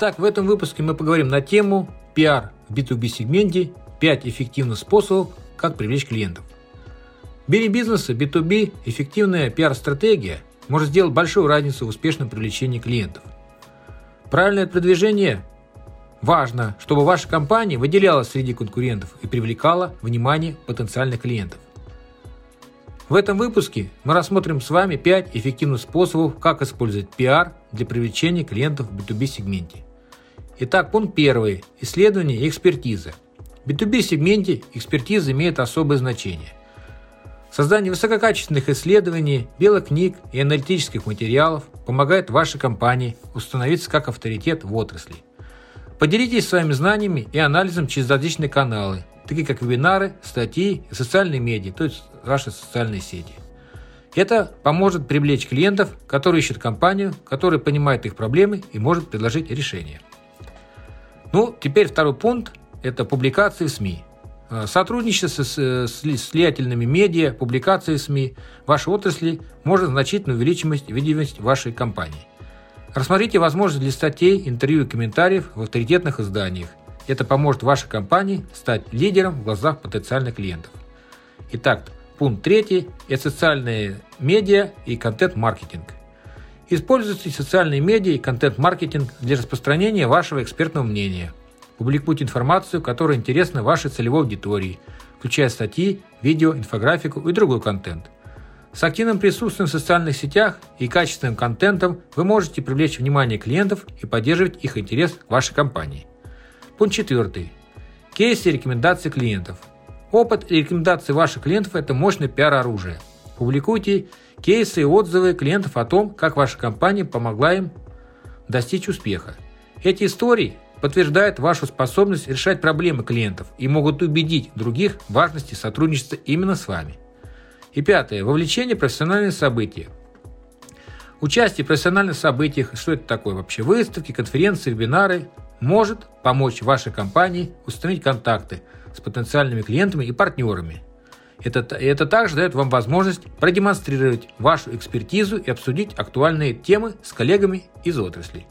Итак, в этом выпуске мы поговорим на тему пиар в B2B сегменте, 5 эффективных способов, как привлечь клиентов. В мире бизнеса B2B эффективная пиар-стратегия может сделать большую разницу в успешном привлечении клиентов. Правильное продвижение важно, чтобы ваша компания выделялась среди конкурентов и привлекала внимание потенциальных клиентов. В этом выпуске мы рассмотрим с вами 5 эффективных способов, как использовать пиар для привлечения клиентов в B2B сегменте. Итак, пункт первый. Исследование и экспертиза. В B2B сегменте экспертиза имеет особое значение. Создание высококачественных исследований, белых книг и аналитических материалов помогает вашей компании установиться как авторитет в отрасли. Поделитесь своими знаниями и анализом через различные каналы, такие как вебинары, статьи и социальные медиа, то есть ваши социальные сети. Это поможет привлечь клиентов, которые ищут компанию, которая понимает их проблемы и может предложить решение. Ну, теперь второй пункт – это публикации в СМИ. А, сотрудничество с, с, с влиятельными медиа, публикации в СМИ вашей отрасли может значительно увеличить видимость вашей компании. Рассмотрите возможность для статей, интервью и комментариев в авторитетных изданиях. Это поможет вашей компании стать лидером в глазах потенциальных клиентов. Итак, пункт третий – это социальные медиа и контент-маркетинг. Используйте социальные медиа и контент-маркетинг для распространения вашего экспертного мнения. Публикуйте информацию, которая интересна вашей целевой аудитории, включая статьи, видео, инфографику и другой контент. С активным присутствием в социальных сетях и качественным контентом вы можете привлечь внимание клиентов и поддерживать их интерес к вашей компании. Пункт 4. Кейсы и рекомендации клиентов. Опыт и рекомендации ваших клиентов – это мощное пиар-оружие. Публикуйте кейсы и отзывы клиентов о том, как ваша компания помогла им достичь успеха. Эти истории подтверждают вашу способность решать проблемы клиентов и могут убедить других в важности сотрудничества именно с вами. И пятое. Вовлечение в профессиональные события. Участие в профессиональных событиях, что это такое вообще, выставки, конференции, вебинары, может помочь вашей компании установить контакты с потенциальными клиентами и партнерами. Это, это также дает вам возможность продемонстрировать вашу экспертизу и обсудить актуальные темы с коллегами из отрасли.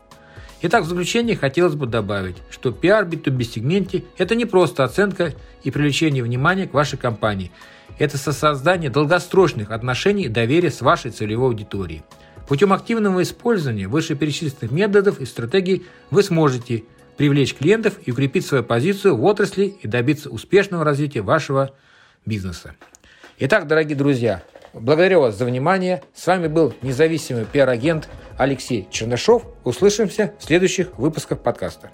Итак, в заключение хотелось бы добавить, что пиар в B2B сегменте – это не просто оценка и привлечение внимания к вашей компании. Это создание долгосрочных отношений и доверия с вашей целевой аудиторией. Путем активного использования вышеперечисленных методов и стратегий вы сможете привлечь клиентов и укрепить свою позицию в отрасли и добиться успешного развития вашего бизнеса. Итак, дорогие друзья, благодарю вас за внимание. С вами был независимый пиар-агент Алексей Чернышов. Услышимся в следующих выпусках подкаста.